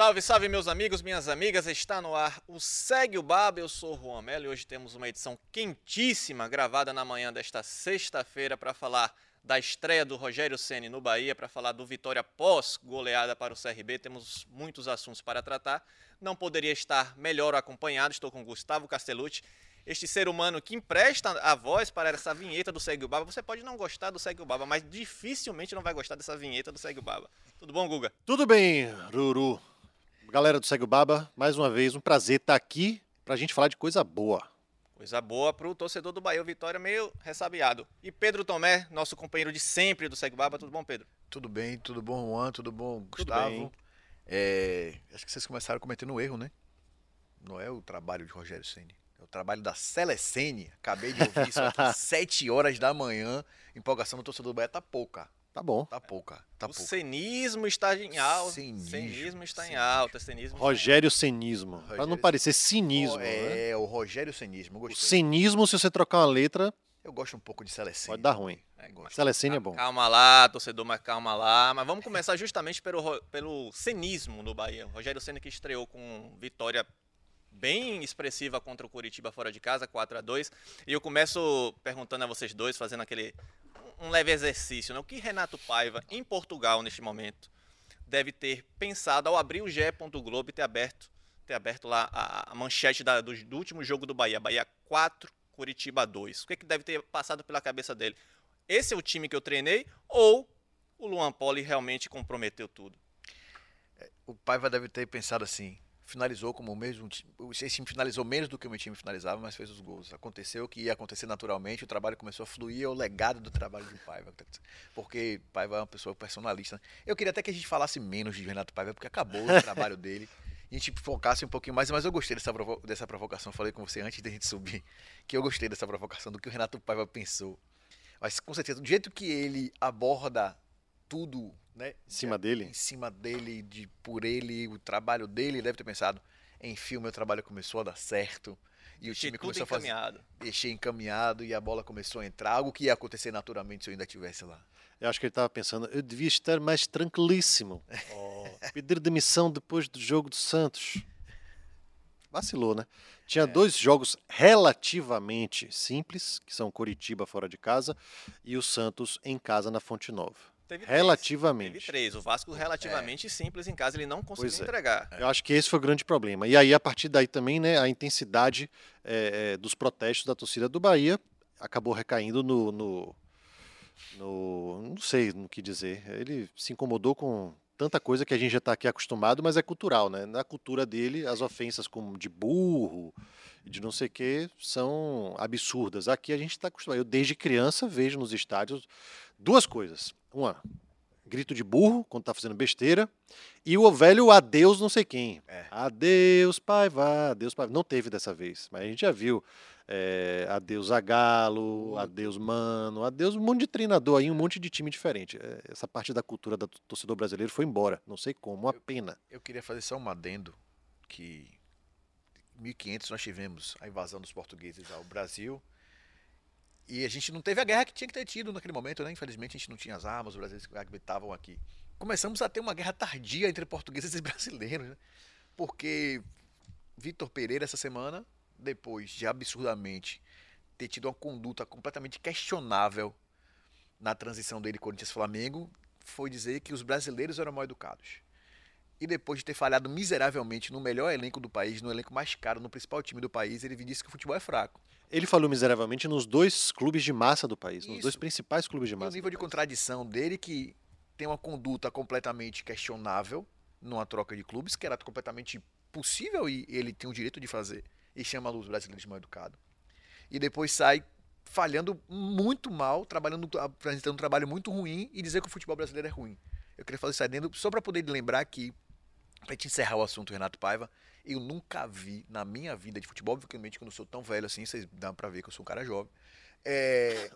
Salve, salve meus amigos, minhas amigas, está no ar o Segue o Baba, eu sou o Juan Melo e hoje temos uma edição quentíssima gravada na manhã desta sexta-feira para falar da estreia do Rogério Ceni no Bahia, para falar do Vitória pós goleada para o CRB, temos muitos assuntos para tratar. Não poderia estar melhor acompanhado, estou com Gustavo Castellucci, este ser humano que empresta a voz para essa vinheta do Segue o Baba. Você pode não gostar do Segue o Baba, mas dificilmente não vai gostar dessa vinheta do Segue o Baba. Tudo bom, Guga? Tudo bem, Ruru. Galera do Segue o Baba, mais uma vez, um prazer estar aqui para a gente falar de coisa boa. Coisa boa para o torcedor do Bahia, o Vitória meio ressabiado. E Pedro Tomé, nosso companheiro de sempre do Segue Baba, tudo bom, Pedro? Tudo bem, tudo bom, Juan, tudo bom, Gustavo. bem. É, acho que vocês começaram cometendo um erro, né? Não é o trabalho de Rogério Ceni, é o trabalho da Celecene. Acabei de ouvir isso aqui, 7 horas da manhã. Empolgação do torcedor do Bahia tá pouca, Tá bom. tá pouca, tá o pouca. cenismo está em alta. Cenismo, Cenismo está em cenismo. alta. Cenismo em Rogério Cenismo. Para não Rogério parecer cinismo. Oh, né? é, o Rogério Cenismo, eu O gostei. cenismo, se você trocar uma letra, Eu gosto um pouco de Celecene. pode dar ruim. É. Celecine é bom. Calma lá, torcedor, mas calma lá. Mas vamos começar justamente pelo, pelo cenismo no Bahia. O Rogério Senna que estreou com vitória bem expressiva contra o Curitiba fora de casa, 4 a 2 E eu começo perguntando a vocês dois, fazendo aquele um leve exercício, né? O que Renato Paiva, em Portugal, neste momento, deve ter pensado ao abrir o GE. Globo e ter aberto, ter aberto lá a, a manchete da- do, do último jogo do Bahia. Bahia 4, Curitiba 2. O que, que deve ter passado pela cabeça dele? Esse é o time que eu treinei ou o Luan Poli realmente comprometeu tudo? O Paiva deve ter pensado assim. Finalizou como o mesmo time. Esse time finalizou menos do que o meu time finalizava, mas fez os gols. Aconteceu o que ia acontecer naturalmente, o trabalho começou a fluir, é o legado do trabalho de Paiva. Porque Paiva é uma pessoa personalista. né? Eu queria até que a gente falasse menos de Renato Paiva, porque acabou o trabalho dele. E a gente focasse um pouquinho mais, mas eu gostei dessa, provo- dessa provocação. Falei com você antes da gente subir, que eu gostei dessa provocação, do que o Renato Paiva pensou. Mas com certeza, do jeito que ele aborda tudo, né? Em cima dele? Em cima dele, de, por ele, o trabalho dele, ele deve ter pensado, enfim, o meu trabalho começou a dar certo. E o Achei time tudo começou a fazer. encaminhado. Deixei encaminhado e a bola começou a entrar. Algo que ia acontecer naturalmente se eu ainda estivesse lá. Eu acho que ele estava pensando, eu devia estar mais tranquilíssimo. Pedir demissão depois do jogo do Santos. Vacilou, né? Tinha dois jogos relativamente simples, que são Curitiba fora de casa e o Santos em casa na Fonte Nova. Teve três. Relativamente. Teve três. O Vasco relativamente simples em casa, ele não conseguiu é. entregar. Eu acho que esse foi o grande problema. E aí, a partir daí também, né, a intensidade eh, eh, dos protestos da torcida do Bahia acabou recaindo no, no, no- Não sei no que dizer. Ele se incomodou com tanta coisa que a gente já está aqui acostumado, mas é cultural, né? Na cultura dele, as ofensas como de burro, de não sei o que, são absurdas. Aqui a gente está acostumado. Eu, desde criança, vejo nos estádios duas coisas. Uma, grito de burro quando tá fazendo besteira. E o velho adeus não sei quem. É. Adeus, pai, vá, adeus, pai. Não teve dessa vez, mas a gente já viu. É, adeus a Galo, adeus Mano, adeus um monte de treinador aí, um monte de time diferente. É, essa parte da cultura do torcedor brasileiro foi embora. Não sei como, uma pena. Eu queria fazer só um adendo que em 1500 nós tivemos a invasão dos portugueses ao Brasil e a gente não teve a guerra que tinha que ter tido naquele momento, né? Infelizmente a gente não tinha as armas, os brasileiros que habitavam aqui. Começamos a ter uma guerra tardia entre portugueses e brasileiros, né? Porque Vitor Pereira essa semana, depois de absurdamente ter tido uma conduta completamente questionável na transição dele Corinthians-Flamengo, foi dizer que os brasileiros eram mal educados e depois de ter falhado miseravelmente no melhor elenco do país, no elenco mais caro, no principal time do país, ele disse que o futebol é fraco. Ele falou miseravelmente nos dois clubes de massa do país, nos Isso. dois principais clubes de E o massa. nível de país. contradição dele que tem uma conduta completamente questionável numa troca de clubes, que era completamente possível e ele tem o direito de fazer, e chama os brasileiros de mal educado. E depois sai falhando muito mal, trabalhando, apresentando um trabalho muito ruim e dizer que o futebol brasileiro é ruim. Eu queria fazer isso adendo só para poder lembrar que, pra gente encerrar o assunto Renato Paiva, eu nunca vi na minha vida de futebol, obviamente que eu não sou tão velho assim, vocês dá pra ver que eu sou um cara jovem, é,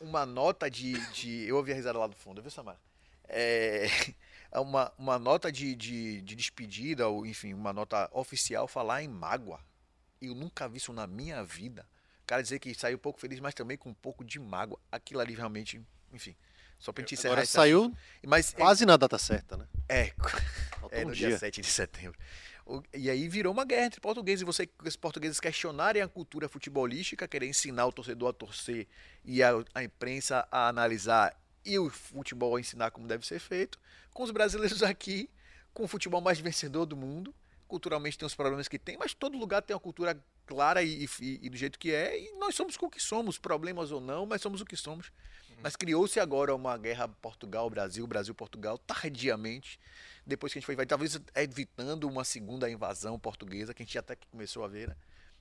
uma nota de, de. Eu ouvi a risada lá do fundo, viu, Samara? É, uma, uma nota de, de, de despedida, ou enfim, uma nota oficial falar em mágoa. Eu nunca vi isso na minha vida. O cara dizer que saiu um pouco feliz, mas também com um pouco de mágoa. Aquilo ali realmente, enfim. Só pra gente encerrar Agora saiu. Mas quase na data certa, né? é, é no dia dia. 7 de setembro. E aí virou uma guerra entre portugueses. E você, os portugueses questionarem a cultura futebolística, querer ensinar o torcedor a torcer e a, a imprensa a analisar e o futebol a ensinar como deve ser feito. Com os brasileiros aqui, com o futebol mais vencedor do mundo. Culturalmente tem os problemas que tem, mas todo lugar tem uma cultura clara e, e- e do jeito que é. E nós somos o que somos, problemas ou não, mas somos o que somos. Mas criou-se agora uma guerra Portugal-Brasil, Brasil-Portugal, tardiamente, depois que a gente foi, talvez evitando uma segunda invasão portuguesa, que a gente até começou a ver, né?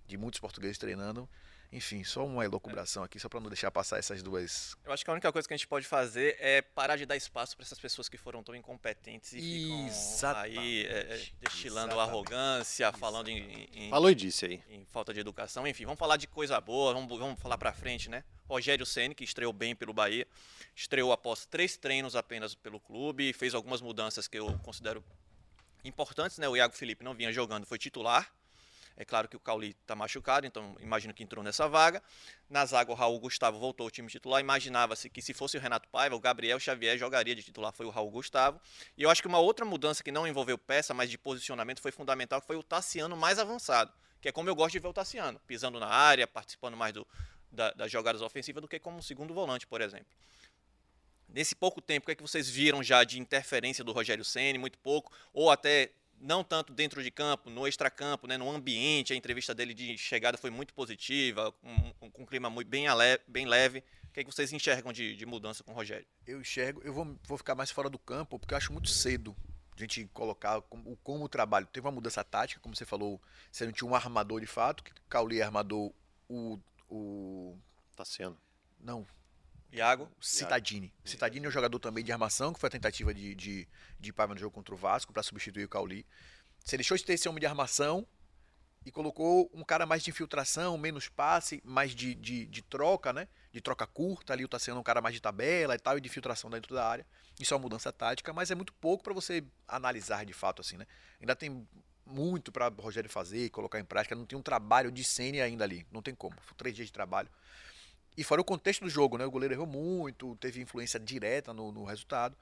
De muitos portugueses treinando. Enfim, só uma elucubração aqui, só para não deixar passar essas duas. Eu acho que a única coisa que a gente pode fazer é parar de dar espaço para essas pessoas que foram tão incompetentes e ficam aí Exatamente, é, é, destilando exatamente, arrogância, falando em, em- Falou e disse aí. em falta de educação. Enfim, vamos falar de coisa boa, vamos, vamos falar pra frente, né? Rogério Ceni que estreou bem pelo Bahia, estreou após três treinos apenas pelo clube, fez algumas mudanças que eu considero importantes, né? O Iago Felipe não vinha jogando, foi titular. É claro que o Cauli está machucado, então imagino que entrou nessa vaga. Na zaga, o Raul Gustavo voltou ao time titular. Imaginava-se que se fosse o Renato Paiva, o Gabriel Xavier jogaria de titular, foi o Raul Gustavo. E eu acho que uma outra mudança que não envolveu peça, mas de posicionamento, foi fundamental, que foi o Tassiano mais avançado. Que é como eu gosto de ver o Tassiano, pisando na área, participando mais do, da- das jogadas ofensivas do que como segundo volante, por exemplo. Nesse pouco tempo, o que, é que vocês viram já de interferência do Rogério Ceni? Muito pouco, ou até não tanto dentro de campo, no extracampo, né, no ambiente. A entrevista dele de chegada foi muito positiva, com, um clima muito bem, ale- bem leve. O que, é que vocês enxergam de, de mudança com o Rogério? Eu enxergo, eu vou, vou ficar mais fora do campo, porque eu acho muito cedo a gente colocar como, o- como o trabalho. Teve uma mudança tática, como você falou, você não tinha um armador de fato, que Cauli é armador, o. o Tassiano. não, Iago? Citadini. Citadini é um jogador também de armação, que foi a tentativa de, de, de Paiva no jogo contra o Vasco para substituir o Cauli. Você deixou de ter esse homem de armação e colocou um cara mais de infiltração, menos passe, mais de, de, de troca, né? De troca curta ali, o Tassiano é um cara mais de tabela e tal, e de infiltração dentro da área. Isso é uma mudança tática, mas é muito pouco para você analisar de fato assim, né? Ainda tem muito para Rogério fazer e colocar em prática, não tem um trabalho de cena ainda ali, não tem como. Foi três dias de trabalho. E fora o contexto do jogo, né? O goleiro errou muito, teve influência direta no, no resultado.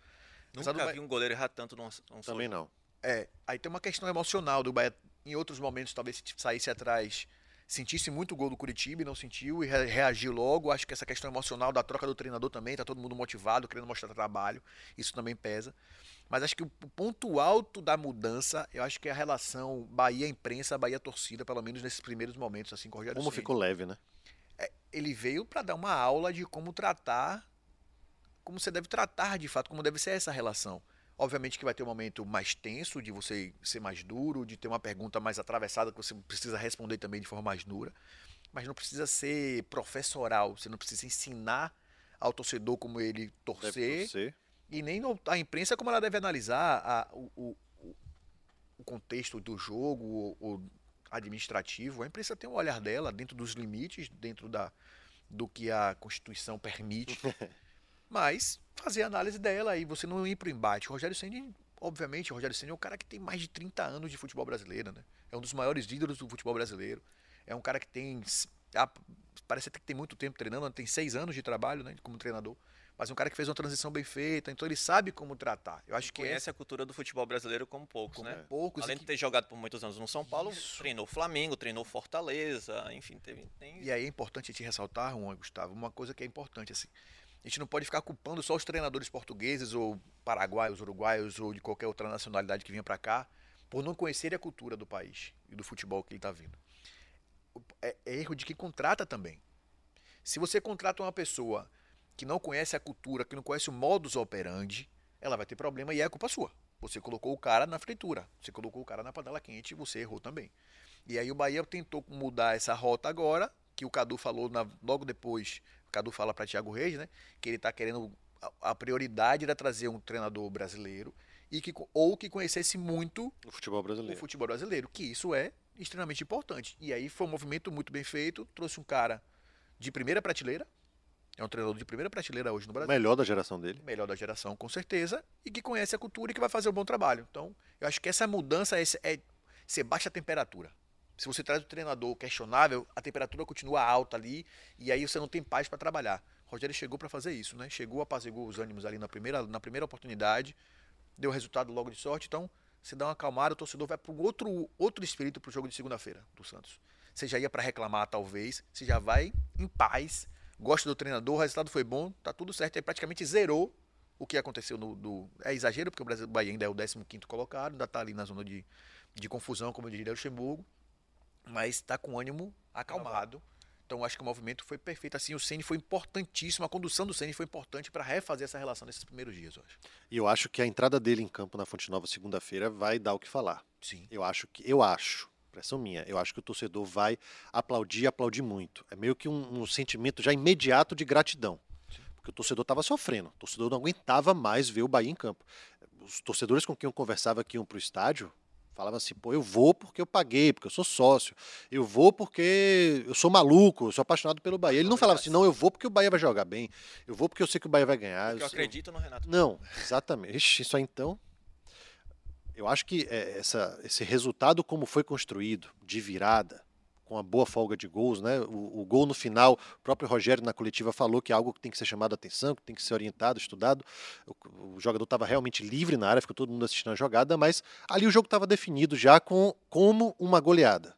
Apesar do Nunca Ba- vi um goleiro errar tanto num, num Também jogo. não. É, aí tem uma questão emocional do Bahia. Em outros momentos, talvez se saísse atrás, sentisse muito o gol do Curitiba e não sentiu e re- reagiu logo. Acho que essa questão emocional da troca do treinador também, tá todo mundo motivado, querendo mostrar trabalho. Isso também pesa. Mas acho que o o ponto alto da mudança, eu acho que é a relação Bahia-imprensa, Bahia-torcida, pelo menos nesses primeiros momentos, assim, com o Rogério Como Ceni ficou leve, né? Ele veio para dar uma aula de como tratar, como você deve tratar de fato, como deve ser essa relação. Obviamente que vai ter um momento mais tenso, de você ser mais duro, de ter uma pergunta mais atravessada que você precisa responder também de forma mais dura, mas não precisa ser professoral, você não precisa ensinar ao torcedor como ele torcer torcer. e nem a imprensa como ela deve analisar a- o, o- o- contexto do jogo, o, o administrativo. A imprensa tem um olhar dela dentro dos limites, dentro da, do que a Constituição permite, mas fazer a análise dela e você não ir para o embate. O Rogério Ceni, obviamente, o Rogério Ceni é um cara que tem mais de 30 anos de futebol brasileiro, né? É um dos maiores ídolos do futebol brasileiro. É um cara que tem ah, parece até que tem muito tempo treinando, tem seis anos de trabalho, né, como treinador mas é um cara que fez uma transição bem feita, então ele sabe como tratar. Eu acho que Conhece a cultura do futebol brasileiro como poucos, como né? poucos. Além e, de que- ter jogado por muitos anos no São Paulo, Isso. treinou o Flamengo, treinou Fortaleza, enfim, teve. Tem... e aí é importante te ressaltar, Juan, Gustavo, uma coisa que é importante assim. A gente não pode ficar culpando só os treinadores portugueses ou paraguaios, uruguaios ou de qualquer outra nacionalidade que vinha para cá por não conhecerem a cultura do país e do futebol que ele está vindo. É, é erro de quem contrata também. Se você contrata uma pessoa que não conhece a cultura, que não conhece o modus operandi, ela vai ter problema e é culpa sua. Você colocou o cara na fritura, você colocou o cara na panela quente e você errou também. E aí o Bahia tentou mudar essa rota agora, que o Cadu falou na- logo depois, o Cadu fala para Thiago Reis, né, que ele está querendo a, a prioridade era trazer um treinador brasileiro e que, ou que conhecesse muito O futebol o brasileiro. futebol brasileiro, que isso é extremamente importante. E aí foi um movimento muito bem feito, trouxe um cara de primeira prateleira, é um treinador de primeira prateleira hoje no Brasil, melhor da geração dele. melhor da geração com certeza, e que conhece a cultura e que vai fazer um bom trabalho. Então, eu acho que essa mudança é, é você baixa a temperatura. Se você traz o treinador questionável, a temperatura continua alta ali e aí você não tem paz para trabalhar. O Rogério chegou para fazer isso, né? Chegou, apaziguou os ânimos ali na primeira, na primeira oportunidade, deu resultado logo de sorte, então você dá uma acalmada, o torcedor vai para outro, outro espírito para o jogo de segunda-feira do Santos. Você já ia para reclamar, talvez, você já vai em paz, gosta do treinador, o resultado foi bom, tá tudo certo, aí praticamente zerou o que aconteceu no. Do, é exagero, porque o Brasil Bahia ainda é o 15 colocado, ainda tá ali na zona de, de confusão, como eu diria o Luxemburgo, mas está com ânimo acalmado. Então acho que o movimento foi perfeito. Assim, o Ceni foi importantíssimo, a condução do Ceni foi importante para refazer essa relação nesses primeiros dias, eu acho. E eu acho que a entrada dele em campo na Fonte Nova segunda-feira vai dar o que falar. Sim. Eu acho que. Eu acho. Impressão minha. Eu acho que o torcedor vai aplaudir aplaudir muito. É meio que um, um sentimento já imediato de gratidão. Porque o torcedor estava sofrendo. O torcedor não aguentava mais ver o Bahia em campo. Os torcedores com quem eu conversava que iam para o estádio falavam assim: pô, eu vou porque eu paguei, porque eu sou sócio. Eu vou porque eu sou maluco, eu sou apaixonado pelo Bahia. Ele não falava assim: não, eu vou porque o Bahia vai jogar bem. Eu vou porque eu sei que o Bahia vai ganhar. Porque eu acredito no Renato. não, exatamente. Ixi, isso aí então. Eu acho que é, essa, esse resultado, como foi construído, de virada, com a boa folga de gols, né? O, o gol no final, o próprio Rogério na coletiva falou que é algo que tem que ser chamado a atenção, que tem que ser orientado, estudado. O, o jogador estava realmente livre na área, ficou todo mundo assistindo a jogada, mas ali o jogo estava definido já com, como uma goleada.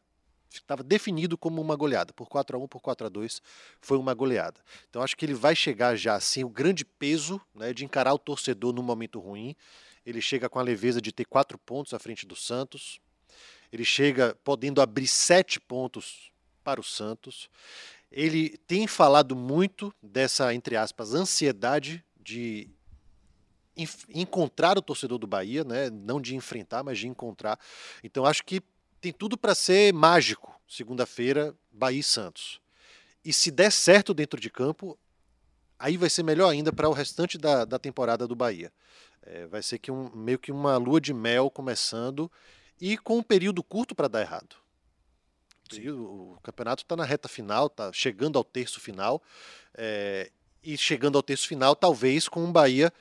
Estava definido como uma goleada. Por 4 a 1 por 4 a 2 foi uma goleada. Então acho que ele vai chegar já assim, o grande peso né, de encarar o torcedor num momento ruim. Ele chega com a leveza de ter quatro pontos à frente do Santos. Ele chega podendo abrir sete pontos para o Santos. Ele tem falado muito dessa, entre aspas, ansiedade de encontrar o torcedor do Bahia, né? não de enfrentar, mas de encontrar. Então acho que tem tudo para ser mágico, segunda-feira, Bahia e Santos. E se der certo dentro de campo, aí vai ser melhor ainda para o restante da, da temporada do Bahia. É, vai ser que um, meio que uma lua de mel começando e com um período curto para dar errado. O período- O campeonato está na reta final, está chegando ao terço final. é, e chegando ao terço final, talvez com o Bahia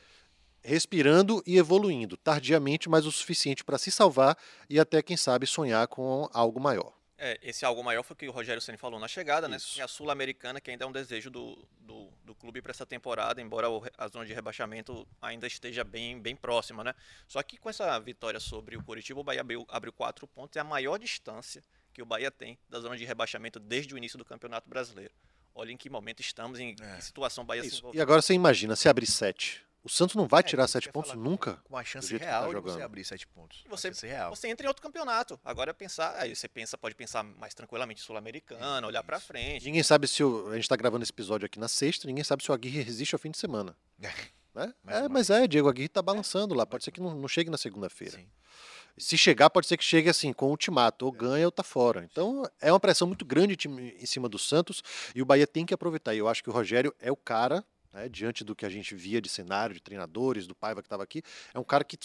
respirando e evoluindo, tardiamente, mas o suficiente para se salvar e até, quem sabe, sonhar com algo maior. É, esse algo maior foi o que o Rogério Ceni falou na chegada, né? Isso. E a Sul-Americana, que ainda é um desejo do, do, do clube para essa temporada, embora a zona de rebaixamento ainda esteja bem, bem próxima, né? Só que com essa vitória sobre o Curitiba, o Bahia abriu, abriu quatro pontos, é a maior distância que o Bahia tem da zona de rebaixamento desde o início do Campeonato Brasileiro. Olha em que momento estamos, em É. que situação o Bahia se Isso. envolveu. E agora você imagina, se abrir sete. O Santos não vai É, tirar sete pontos nunca. Com uma chance que real tá de você abrir sete pontos. E você-. Você entra em outro campeonato. Agora é pensar, aí você pensa, pode pensar mais tranquilamente sul-americana, olhar para frente. Ninguém sabe se o, a gente está gravando esse episódio aqui na sexta, ninguém sabe se o Aguirre resiste ao fim de semana. Né? Mais É, mas é, Diego Aguirre está balançando lá. Pode ser que não, não chegue na segunda-feira. Sim. Se chegar, pode ser que chegue assim, com o ultimato, ou ganha ou tá fora. Então é uma pressão muito grande em cima do Santos e o Bahia tem que aproveitar. E eu acho que o Rogério é o cara, né, diante do que a gente via de cenário, de treinadores, do Paiva que estava aqui, é um cara que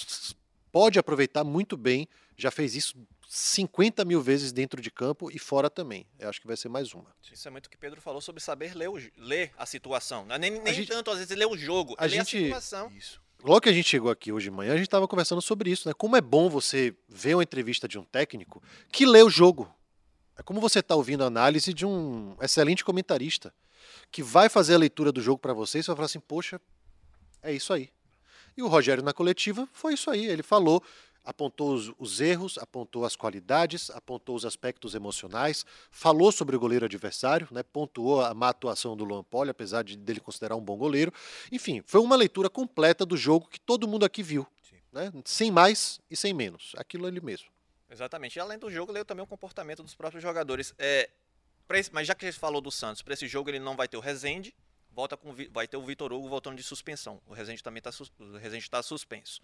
pode aproveitar muito bem, já fez isso 50 mil vezes dentro de campo e fora também. Eu acho que vai ser mais uma. Isso é muito o que Pedro falou sobre saber ler, o ler a situação. Não é nem, nem gente- tanto, às vezes, ler o jogo. a ler gente- a situação. Isso. Logo que a gente chegou aqui hoje de manhã, a gente estava conversando sobre isso, né? Como é bom você ver uma entrevista de um técnico que lê o jogo. É como você está ouvindo a análise de um excelente comentarista que vai fazer a leitura do jogo para você e você vai falar assim, poxa, é isso aí. E o Rogério na coletiva foi isso aí. Ele falou, apontou os, os erros, apontou as qualidades, apontou os aspectos emocionais, falou sobre o goleiro adversário, né? pontuou a má atuação do Luan Poli, apesar de dele considerar um bom goleiro. Enfim, foi uma leitura completa do jogo que todo mundo aqui viu. Né? Sem mais e sem menos. Aquilo ali mesmo. Exatamente. E além do jogo, leu também o comportamento dos próprios jogadores. É, esse- mas já que a gente falou do Santos, para esse jogo ele não vai ter o Rezende, volta com, vai ter o Vitor Hugo voltando de suspensão. O Rezende também está tá suspenso.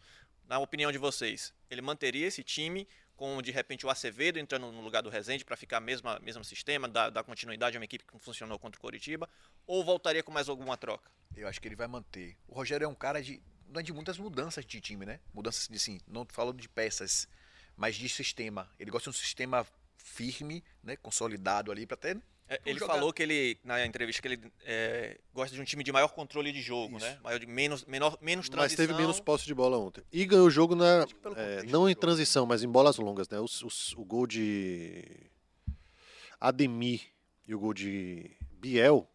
Na opinião de vocês, ele manteria esse time com de repente o Acevedo entrando no lugar do Rezende para ficar mesmo mesmo sistema, dar, continuidade a uma equipe que funcionou contra o Coritiba, ou voltaria com mais alguma troca? Eu acho que ele vai manter. O Rogério é um cara de não é de muitas mudanças de time, né? Mudanças de assim, não falo de peças, mas de sistema. Ele gosta de um sistema firme, né, consolidado ali para até É, ele jogar. falou que ele, na entrevista, que ele é, gosta de um time de maior controle de jogo, Isso. né? Maior de menos, menor, menos Mas transição. teve menos posse de bola ontem. E ganhou o jogo na, é, não em transição, mas em bolas longas, né? Os- os- o gol de Ademir e o gol de Biel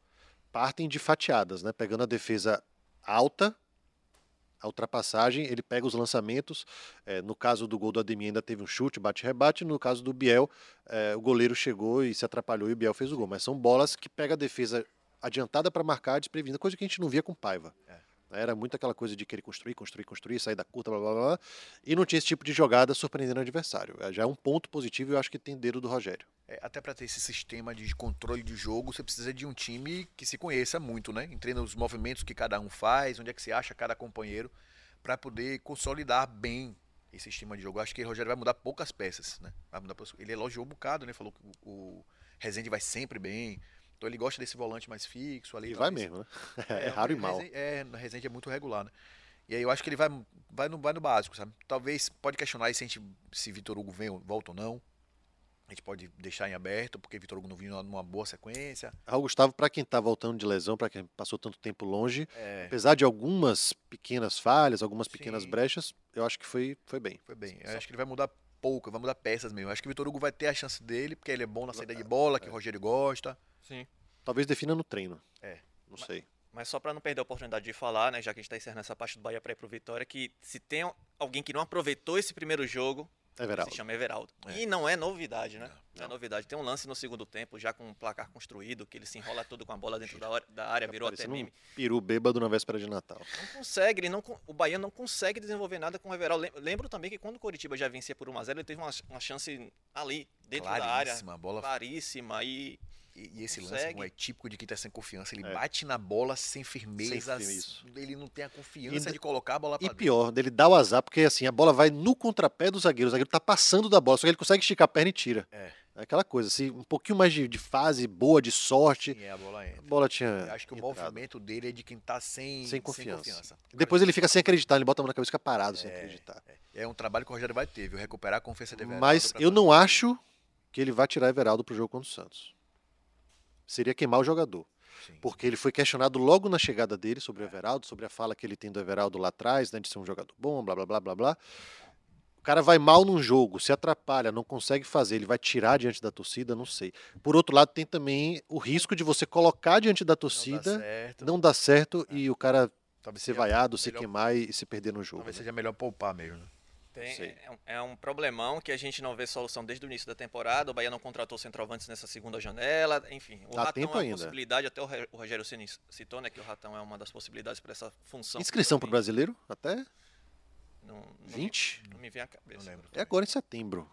partem de fatiadas, né? Pegando a defesa alta, a ultrapassagem, ele pega os lançamentos. é, no caso do gol do Ademir ainda teve um chute, bate-rebate. No caso do Biel, é, o goleiro chegou e se atrapalhou e o Biel fez o gol. Mas são bolas que pega a defesa adiantada para marcar, desprevenida, coisa que a gente não via com Paiva. Era muito aquela coisa de querer construir, construir, construir, sair da curta, blá blá blá. E não tinha esse tipo de jogada surpreendendo o adversário. É, Já é um ponto positivo e eu acho que tem dedo do Rogério. É, até para ter esse sistema de controle de jogo, você precisa de um time que se conheça muito, né? Entenda os movimentos que cada um faz, onde é que se acha cada companheiro, para poder consolidar bem esse sistema de jogo. Eu acho que o Rogério vai mudar poucas peças, né? Vai mudar Ele elogiou um bocado, né? Falou que o, o Rezende vai sempre bem. Então ele gosta desse volante mais fixo ali. E vai mesmo, né? É, raro e mal. É, o Rezende é muito regular, né? E aí eu acho que ele vai, vai, no, vai no básico, sabe? Talvez pode questionar aí se, a gente, se Vitor Hugo vem, volta ou não. A gente pode deixar em aberto, porque Vitor Hugo não vinha numa boa sequência. Raul Gustavo, para quem tá voltando de lesão, para quem passou tanto tempo longe, É, apesar de algumas pequenas falhas, algumas pequenas Sim. brechas, eu acho que foi, foi bem. foi bem. Eu acho que ele vai mudar pouco, vai mudar peças mesmo. Eu acho que o Vitor Hugo vai ter a chance dele, porque ele é bom na saída de bola, que o Rogério gosta. Sim. Talvez defina no treino. É. Não sei. Mas só para não perder a oportunidade de falar, né, já que a gente está encerrando essa parte do Bahia para ir pro Vitória, que se tem alguém que não aproveitou esse primeiro jogo, Everaldo. se chama Everaldo. É. E não é novidade, né? Não, Não. é novidade. Tem um lance no segundo tempo, já com um placar construído, que ele se enrola todo com a bola dentro da, hora- da área, virou até Parecendo um meme. peru bêbado na véspera de Natal. Não consegue, ele não, o Bahia não consegue desenvolver nada com o Everaldo. Lem- Lembro também que quando o Coritiba já vencia por 1x0, ele teve uma, uma chance ali, dentro da área, Claríssima, a bola. claríssima. E E, e esse lance consegue. como é típico de quem tá sem confiança. Ele É. bate na bola sem firmeza. firme, isso. ele não tem a confiança E- de colocar a bola pra E dentro. pior, dele dá o azar, porque assim, a bola vai no contrapé do zagueiro. O zagueiro tá passando da bola, só que ele consegue esticar a perna e tira. É. Aquela coisa, assim, um pouquinho mais de, de fase boa, de sorte. Sim, é, a bola A entra. bola tinha. Eu acho que o entrado. movimento dele é de quem tá sem, Sem confiança. Porque Depois ele fica sem acreditar, ele bota a mão na cabeça e fica parado sem É, acreditar. É um trabalho que o Rogério vai ter, viu? Recuperar a confiança de Everaldo Mas eu não acho que ele vai tirar Everaldo pro jogo contra o Santos. Seria queimar o jogador. Sim. Porque ele foi questionado logo na chegada dele sobre o Everaldo, sobre a fala que ele tem do Everaldo lá atrás, né, de ser um jogador bom, blá blá blá blá blá. O cara vai mal num jogo, se atrapalha, não consegue fazer, ele vai tirar diante da torcida, não sei. Por outro lado, tem também o risco de você colocar diante da Não dá torcida, certo. não dá certo e o cara Talvez ser vaiado, se melhor- queimar e, e se perder no jogo. Talvez né? seja melhor poupar mesmo. né? Tem- sei. é, um, é um problemão que a gente não vê solução desde o início da temporada. O Bahia não contratou centroavantes nessa segunda janela. Enfim, o Dá Ratão tempo é uma ainda. possibilidade, até o o Rogério Ceni citou, né, que o Ratão é uma das possibilidades para essa função. Inscrição para brasileiro? Até Não, não, 20? Me, não me vem à cabeça. Não lembro. É agora em setembro.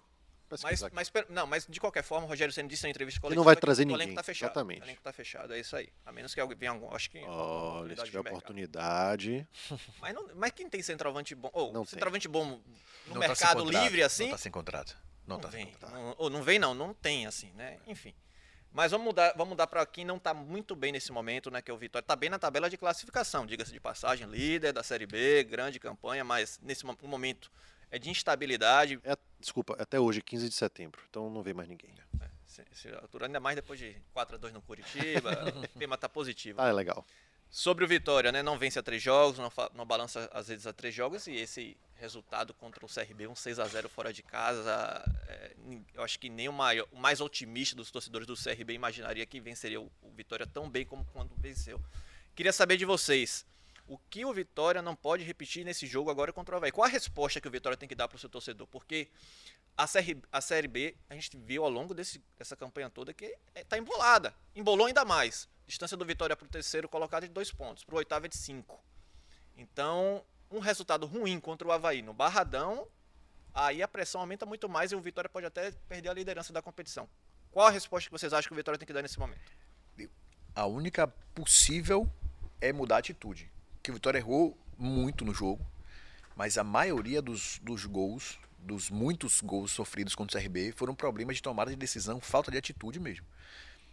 Mas, mas, não, mas de qualquer forma, o Rogério Ceni disse na entrevista coletiva não vai que trazer o elenco ninguém, tá fechado. exatamente. O elenco tá fechado, é isso aí. A menos que alguém venha algum, acho que Olha, se tiver oportunidade. Mas, não, mas quem tem centroavante bom, ou Não tem. centroavante bom no Não tá mercado contrato, livre assim? Não tá sem contrato. Não, Não, tá sem vem. Não, ou não vem não, não tem assim, né? Enfim. Mas vamos mudar, vamos mudar para quem não tá muito bem nesse momento, né, que é o Vitória. Tá bem na tabela de classificação, diga-se de passagem, líder da Série B, grande campanha, mas nesse mo- um momento é de instabilidade. É, desculpa, até hoje, 15 de setembro. Então não vem mais ninguém. né? Se, ainda mais depois de 4 a 2 no Curitiba, o tema tá positivo. Ah, é legal. Sobre o Vitória, né? Não vence a três jogos, não, não balança às vezes a três jogos e esse resultado contra o CRB, um 6 a 0 fora de casa, é, eu acho que nem o, maior, o mais otimista dos torcedores do CRB imaginaria que venceria o, o Vitória tão bem como quando venceu. Queria saber de vocês, o que o Vitória não pode repetir nesse jogo agora contra o Havaí? Qual a resposta que o Vitória tem que dar para o seu torcedor? Porque a série, a série B, a gente viu ao longo desse, dessa campanha toda que está embolada. Embolou ainda mais. Distância do Vitória para o terceiro colocado é de dois pontos, para o oitavo é de cinco. Então, um resultado ruim contra o Havaí no Barradão, aí a pressão aumenta muito mais e o Vitória pode até perder a liderança da competição. Qual a resposta que vocês acham que o Vitória tem que dar nesse momento? A única possível é mudar a atitude. Que o Vitória errou muito no jogo, mas a maioria dos, dos gols dos muitos gols sofridos contra o CRB foram problemas de tomada de decisão, falta de atitude mesmo.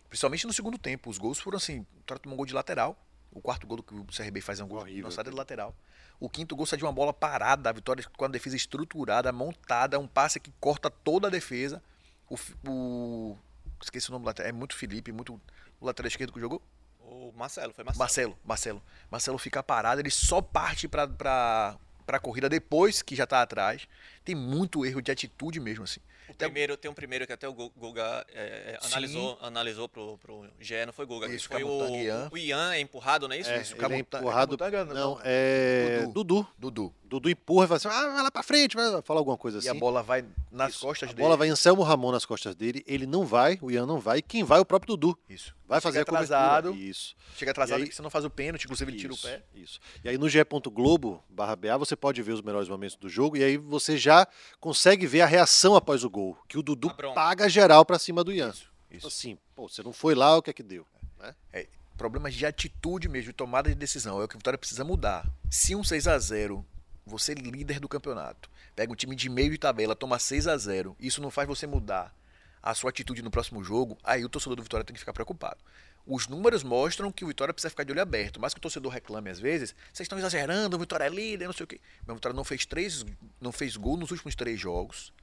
Principalmente no segundo tempo. Os gols foram assim: o Vitória tomou um gol de lateral. O quarto gol que o CRB faz é um gol Horrível, saída de lateral. O quinto gol sai de uma bola parada, a Vitória com a defesa estruturada, montada, um passe que corta toda a defesa. O, o- esqueci o nome do lateral, é muito Felipe, muito o lateral esquerdo que jogou. O Marcelo, foi Marcelo. Marcelo, Marcelo. Marcelo fica parado, ele só parte pra, pra, pra corrida depois que já tá atrás. Tem muito erro de atitude mesmo, assim. O primeiro, tem um primeiro que até o Gu- Guga é, é, analisou, analisou pro, pro GE, não foi Guga. que Isso, foi o, Ian. o Ian é empurrado, não é isso? É, Isso, ele é empurrado. Camutanga, Não, não. é. Dudu. Dudu. Dudu. Empurra e fala assim: ah, vai lá pra frente, vai falar alguma coisa assim. E a bola vai nas Isso. costas A dele. bola vai Anselmo Ramon nas costas dele, ele não vai, o Ian não vai, e quem vai é o próprio Dudu. Isso. Vai Chega fazer a atrasado. Isso. Chega atrasado E aí- você não faz o pênalti, inclusive ele tira o Isso, pé. Isso. E aí no GE. Globo barra BA você pode ver os melhores momentos do jogo e aí você já consegue ver a reação após o gol. Que o Dudu A bronca. paga geral pra cima do Ian. Isso. Assim, pô, você não foi lá, o que é que deu? É, problemas de atitude mesmo, de tomada de decisão. É o que o Vitória precisa mudar. Se um 6 a 0 você líder do campeonato, pega um time de meio de tabela, toma 6 a 0 isso não faz você mudar a sua atitude no próximo jogo, aí o torcedor do Vitória tem que ficar preocupado. Os números mostram que o Vitória precisa ficar de olho aberto, mas que o torcedor reclame às vezes, vocês estão exagerando, o Vitória é líder, não sei o quê. Mas o Vitória não fez três, não fez gol nos últimos três jogos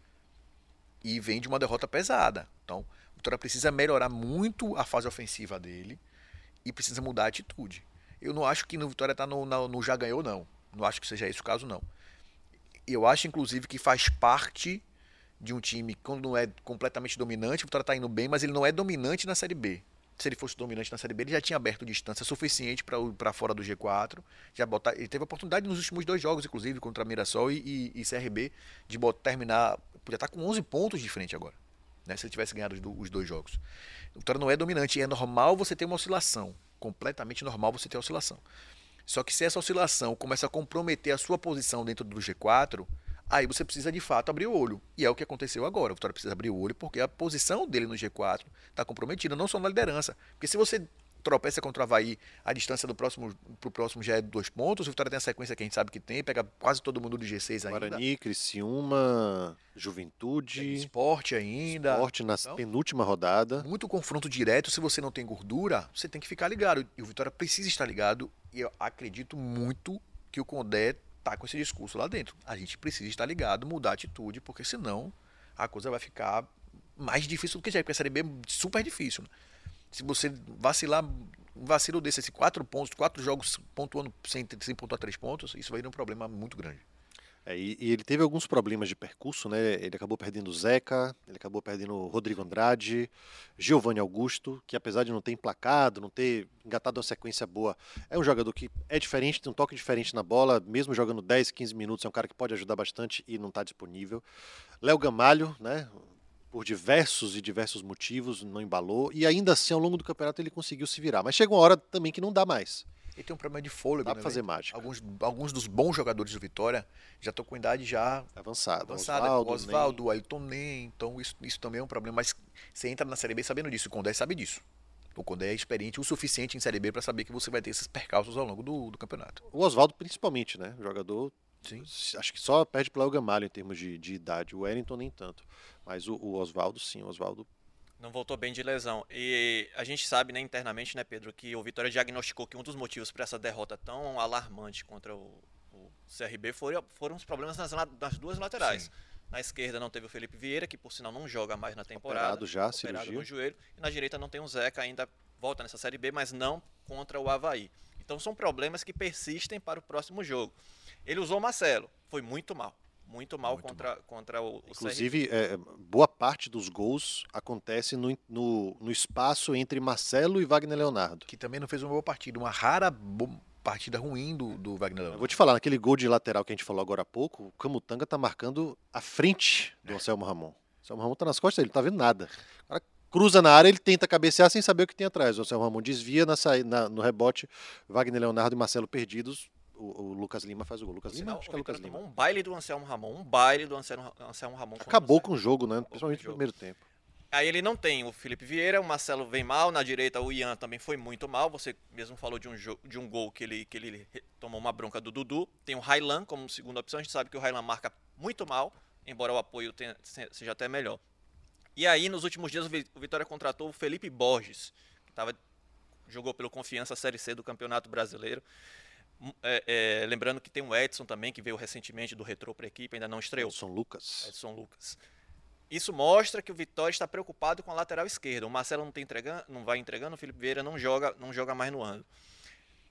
e vem de uma derrota pesada. Então, o Vitória precisa melhorar muito a fase ofensiva dele e precisa mudar a atitude. Eu não acho que no Vitória tá no, na- no já ganhou, não. Não acho que seja esse o caso, não. Eu acho, inclusive, que faz parte de um time, quando não é completamente dominante, o Vitória tá indo bem, mas ele não é dominante na Série B. Se ele fosse dominante na Série B, ele já tinha aberto distância suficiente para fora do G4. Já botar, ele teve a oportunidade nos últimos dois jogos, inclusive, contra Mirassol e, e, e CRB, de botar, terminar. Podia estar com 11 pontos de frente agora, né, se ele tivesse ganhado os, do- os dois jogos. O Vitória não é dominante é normal você ter uma oscilação. Completamente normal você ter oscilação. Só que se essa oscilação começa a comprometer a sua posição dentro do G4, aí você precisa de fato abrir o olho. E é o que aconteceu agora. O Vitória precisa abrir o olho porque a posição dele no G4 está comprometida, não só na liderança. Porque se você tropeça contra o Havaí, a distância do próximo pro próximo já é de dois pontos, o Vitória tem a sequência que a gente sabe que tem, pega quase todo mundo do G6 ainda. Guarani, Criciúma, Juventude, Esporte ainda. Esporte na Então- penúltima rodada. muito confronto direto, se você não tem gordura, você tem que ficar ligado. E o Vitória precisa estar ligado. E eu acredito muito que o Condé tá com esse discurso lá dentro. A gente precisa estar ligado, mudar a atitude, porque senão a coisa vai ficar mais difícil do que já é, porque a Série B é super difícil. né? Se você vacilar, um vacilo desse, esse quatro pontos, quatro jogos pontuando sem, sem pontuar três pontos, isso vai dar um problema muito grande. É, e, e ele teve alguns problemas de percurso, né? Ele acabou perdendo o Zeca, ele acabou perdendo o Rodrigo Andrade, Giovanni Augusto, que apesar de não ter emplacado, não ter engatado uma sequência boa, é um jogador que é diferente, tem um toque diferente na bola, mesmo jogando 10, 15 minutos, é um cara que pode ajudar bastante e não está disponível. Léo Gamalho, né? Por diversos e diversos motivos, não embalou, e ainda assim, ao longo do campeonato, ele conseguiu se virar. Mas chega uma hora também que não dá mais. Ele tem um problema de fôlego. Dá pra fazer mágica. Alguns, alguns dos bons jogadores do Vitória já estão com idade já Avançado. avançada. Oswaldo, Ailton Nem, então isso, isso também é um problema. Mas você entra na Série B sabendo disso, o Condé sabe disso. O Condé é experiente o suficiente em Série B para saber que você vai ter esses percalços ao longo do, do campeonato. O Oswaldo, principalmente, né? O jogador. Sim. Acho que só perde para o Gamalho em termos de, de idade. O Wellington nem tanto. Mas o, o Oswaldo, sim. O Oswaldo. Não voltou bem de lesão. E a gente sabe, né, internamente, né, Pedro, que o Vitória diagnosticou que um dos motivos para essa derrota tão alarmante contra o, o CRB foram, foram os problemas nas, nas duas laterais. Na esquerda não teve o Felipe Vieira, que por sinal não joga mais na temporada. Operado já, operado cirurgia. no joelho. E na direita não tem o Zeca, ainda volta nessa Série B, mas não contra o Havaí. Então são problemas que persistem para o próximo jogo. Ele usou o Marcelo, foi muito mal. Muito mal Muito contra, contra o, o. Inclusive, é, boa parte dos gols acontece no, no, no espaço entre Marcelo e Wagner Leonardo. Que também não fez uma boa partida. Uma rara partida ruim do, do Wagner Eu Leonardo. vou te falar, naquele gol de lateral que a gente falou agora há pouco, o Camutanga tá marcando a frente do Anselmo Ramon. O Anselmo Ramon tá nas costas dele, não tá vendo nada. O cara cruza na área, ele tenta cabecear sem saber o que tem atrás. O Anselmo Ramon desvia na na- no rebote, Wagner Leonardo e Marcelo perdidos. O, o Lucas Lima faz o gol. Lucas Lima? sinal, Acho que é Lucas Lima. um baile do Anselmo Ramon, um baile do Anselmo, Anselmo Ramon. Acabou com o jogo, né? Principalmente no primeiro tempo. Aí ele não tem o Felipe Vieira, o Marcelo vem mal, na direita o Ian também foi muito mal. Você mesmo falou de um, de um gol que ele, que ele tomou uma bronca do Dudu. Tem o Railan como segunda opção, a gente sabe que o Railan marca muito mal, embora o apoio tenha- se- seja até melhor. E aí, nos últimos dias, o Vitória contratou o Felipe Borges, que tava, jogou pelo Confiança Série C do Campeonato Brasileiro. Hum, é, é, lembrando que tem o Edson também, que veio recentemente do Retrô para a equipe, ainda não estreou. Edson Lucas. Edson Lucas. Isso mostra que o Vitória está preocupado com a lateral esquerda. O Marcelo não, tá entregando, não vai entregando, o Felipe Vieira não joga, não joga mais no ano.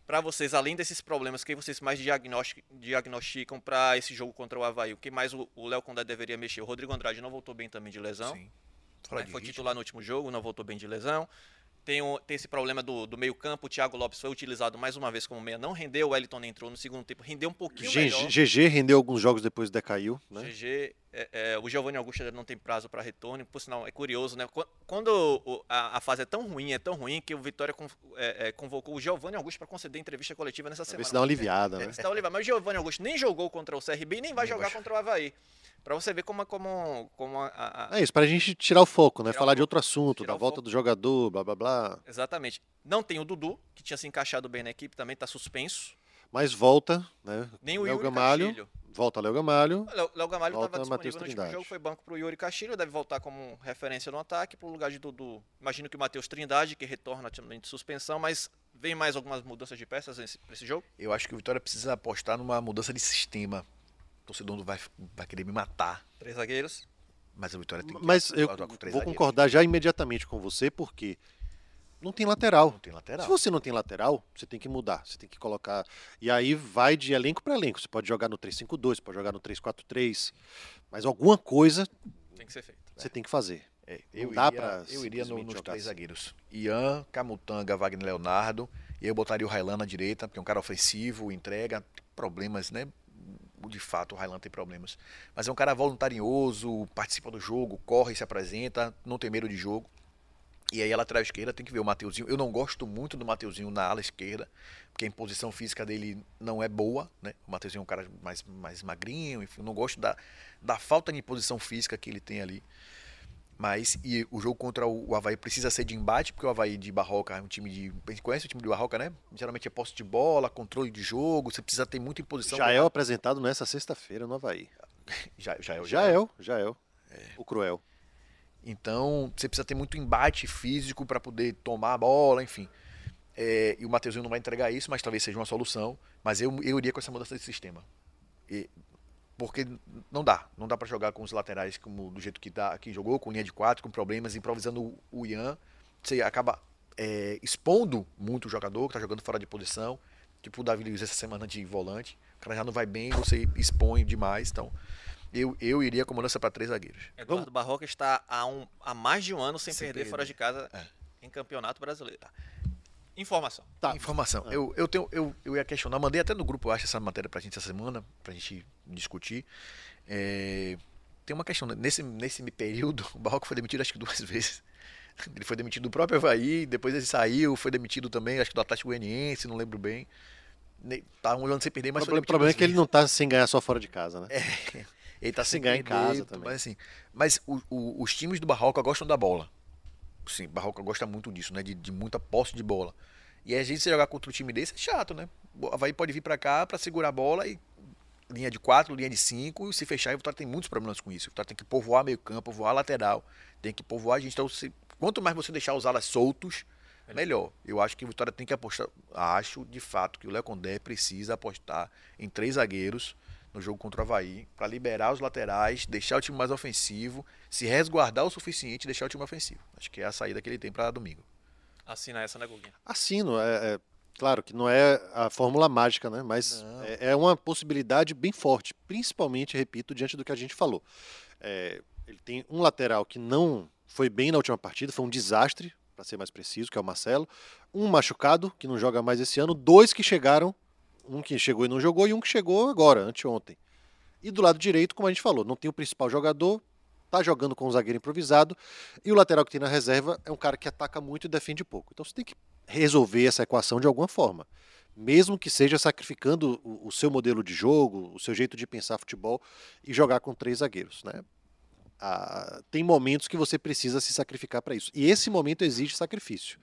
Para vocês, além desses problemas, que vocês mais diagnosti- diagnosticam para esse jogo contra o Havaí? O que mais o Léo Condé deveria mexer? O Rodrigo Andrade não voltou bem também de lesão. Sim. Né? Foi titular no último jogo, não voltou bem de lesão. Tem, o- tem esse problema do, do meio-campo. O Thiago Lopes foi utilizado mais uma vez como meia. Não rendeu. O Wellington entrou no segundo tempo. Rendeu um pouquinho melhor. GG rendeu alguns jogos depois decaiu, né? GG, é, é, o Giovanni Augusto ainda não tem prazo para retorno, por sinal, é curioso, né? Qu- Quando o- a, a fase é tão ruim, é tão ruim, que o Vitória con- é, é, convocou o Giovanni Augusto para conceder entrevista coletiva nessa semana. se dá uma aliviada, É, né? se dá uma aliviada. Mas o Giovanni Augusto nem jogou contra o CRB e nem vai Nem jogar vai contra o Havaí. Para você ver como, como, como a, a- a- É isso, pra gente tirar o foco, né? Tirar o Falar de foco. outro assunto, da o volta foco. do jogador, blá blá blá. Exatamente. Não tem o Dudu, que tinha se encaixado bem na equipe, também está suspenso. Mas volta, né? Nem o Yuri Gamalho, Castilho. Volta Léo Gamalho. Léo Gamalho Volta estava Matheus disponível no último Trindade. jogo, foi banco para o Yuri Castilho, deve voltar como referência no ataque para o lugar de Dudu. Imagino que o Matheus Trindade, que retorna de suspensão, mas vem mais algumas mudanças de peças para esse jogo? Eu acho que o Vitória precisa apostar numa mudança de sistema. O torcedor não vai, vai querer me matar. Três zagueiros. Mas o Vitória tem que Mas eu vou zagueiros. concordar já imediatamente com você, porque não tem lateral. Não tem lateral. Se você não tem lateral, você tem que mudar, você tem que colocar. E aí vai de elenco para elenco. Você pode jogar no 3-5-2, pode jogar no 3-4-3, mas alguma coisa Tem que ser feito. você tem que fazer. É, Não eu, dá iria, pra eu iria no- nos três assim. zagueiros. Ian, Camutanga, Wagner Leonardo. E eu botaria o Railan na direita, porque é um cara ofensivo, entrega problemas, né? De fato, o Railan tem problemas. Mas é um cara voluntarioso, participa do jogo, corre, se apresenta, não tem medo de jogo. E aí a lateral esquerda tem que ver o Mateuzinho. Eu não gosto muito do Mateuzinho na ala esquerda, porque a imposição física dele não é boa, né? O Mateuzinho é um cara mais, mais magrinho, enfim, eu não gosto da, da falta de imposição física que ele tem ali. Mas e o jogo contra o, o Havaí precisa ser de embate, porque o Havaí de Barroca é um time de. A gente conhece o time de Barroca, né? Geralmente é posse de bola, controle de jogo, você precisa ter muita imposição. Já é apresentado nessa sexta-feira no Havaí. É, Já é, já é. O Cruel. Então, você precisa ter muito embate físico para poder tomar a bola, enfim. É, e o Mateuzinho não vai entregar isso, mas talvez seja uma solução. Mas eu, eu iria com essa mudança de sistema. E- porque não dá. Não dá para jogar com os laterais como do jeito que, dá, que jogou, com linha de quatro, com problemas, improvisando o, o Ian. Você acaba é, expondo muito o jogador que está jogando fora de posição. Tipo o Davi Luiz essa semana de volante. O cara já não vai bem, você expõe demais. Então, eu, eu iria com mudança para três zagueiros. Eduardo Barroca está há, um, há mais de um ano sem, Sem perder, perder. fora de casa É. em campeonato brasileiro. Informação. Tá. Informação. Eu, eu, tenho, eu, eu ia questionar, mandei até no grupo, eu acho, essa matéria pra gente essa semana, pra gente discutir. É, tem uma questão, né? nesse, nesse período, o Barroco foi demitido acho que duas vezes. Ele foi demitido do próprio Havaí, depois ele saiu, foi demitido também, acho que do Atlético Goianiense, não lembro bem. Tá um ano sem perder, O mas foi problema, demitido problema é que ele não tá sem ganhar só fora de casa, né? Ele tá Se sem ganhar em casa também. Mas, assim, mas o- o- os times do Barroca gostam da bola. Sim, Barroca gosta muito disso, né? De, de muita posse de bola. E a gente se jogar contra um time desse é chato, né? O Havaí pode vir pra cá pra segurar a bola e linha de quatro, linha de cinco, e se fechar, e o Vitória tem muitos problemas com isso. O Vitória tem que povoar meio campo, povoar lateral, tem que povoar a gente. Então, se- quanto mais você deixar os alas soltos, melhor. Eu acho que o Vitória tem que apostar. Acho, de fato, que o Léo Condé precisa apostar em três zagueiros no jogo contra o Havaí, para liberar os laterais, deixar o time mais ofensivo, se resguardar o suficiente e deixar o time ofensivo. Acho que é a saída que ele tem para domingo. Assina essa, né, Guguinha? Assino, é, é- claro que não é a fórmula mágica, né? Mas é, é uma possibilidade bem forte, principalmente, repito, diante do que a gente falou. É, ele tem um lateral que não foi bem na última partida, foi um desastre, para ser mais preciso, que é o Marcelo. Um machucado, que não joga mais esse ano. Dois que chegaram, um que chegou e não jogou, e um que chegou agora, anteontem. E do lado direito, como a gente falou, não tem o principal jogador, tá jogando com um zagueiro improvisado, e o lateral que tem na reserva é um cara que ataca muito e defende pouco. Então você tem que resolver essa equação de alguma forma. Mesmo que seja sacrificando o, o seu modelo de jogo, o seu jeito de pensar futebol e jogar com três zagueiros. Né? Ah, tem momentos que você precisa se sacrificar para isso. E esse momento exige sacrifício.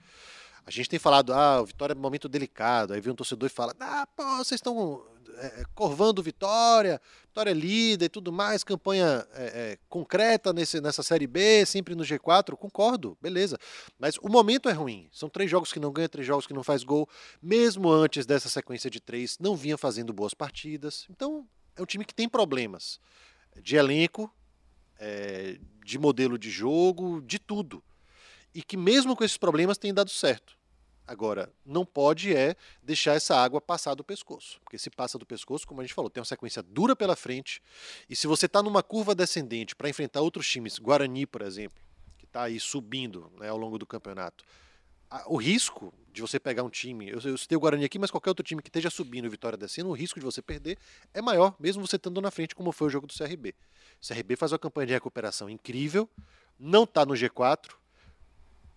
A gente tem falado, ah, o Vitória é um momento delicado. Aí vem um torcedor e fala, ah, pô, vocês estão é, corvando Vitória, Vitória é líder e tudo mais, campanha é, é, concreta nesse, nessa Série B, sempre no G4. Concordo, beleza. Mas o momento é ruim. São três jogos que não ganha, três jogos que não faz gol. Mesmo antes dessa sequência de três, não vinha fazendo boas partidas. Então, é um time que tem problemas de elenco, de modelo de jogo, de tudo. E que mesmo com esses problemas tem dado certo. Agora, não pode é deixar essa água passar do pescoço. Porque se passa do pescoço, como a gente falou, tem uma sequência dura pela frente. E se você está numa curva descendente para enfrentar outros times, Guarani, por exemplo, que está aí subindo né, ao longo do campeonato, o risco de você pegar um time, eu, eu citei o Guarani aqui, mas qualquer outro time que esteja subindo Vitória descendo, o risco de você perder é maior, mesmo você estando na frente, como foi o jogo do CRB. O CRB faz uma campanha de recuperação incrível, não está no G4,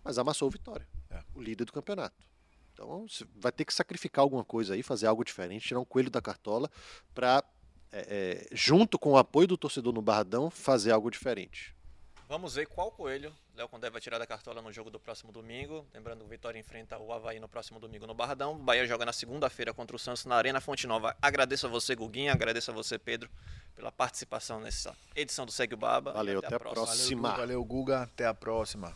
mas amassou o Vitória o líder do campeonato. Então você vai ter que sacrificar alguma coisa aí, fazer algo diferente, tirar um coelho da cartola para, é, é, junto com o apoio do torcedor no Barradão, fazer algo diferente. Vamos ver qual coelho Léo Condé vai tirar da cartola no jogo do próximo domingo. Lembrando que o Vitória enfrenta o Havaí no próximo domingo no Barradão. O Bahia joga na segunda-feira contra o Santos na Arena Fonte Nova. Agradeço a você, Guguinha. Agradeço a você, Pedro, pela participação nessa edição do Segue o Baba. Valeu, até, até a próxima. próxima. Valeu, Valeu, Guga. Até a próxima.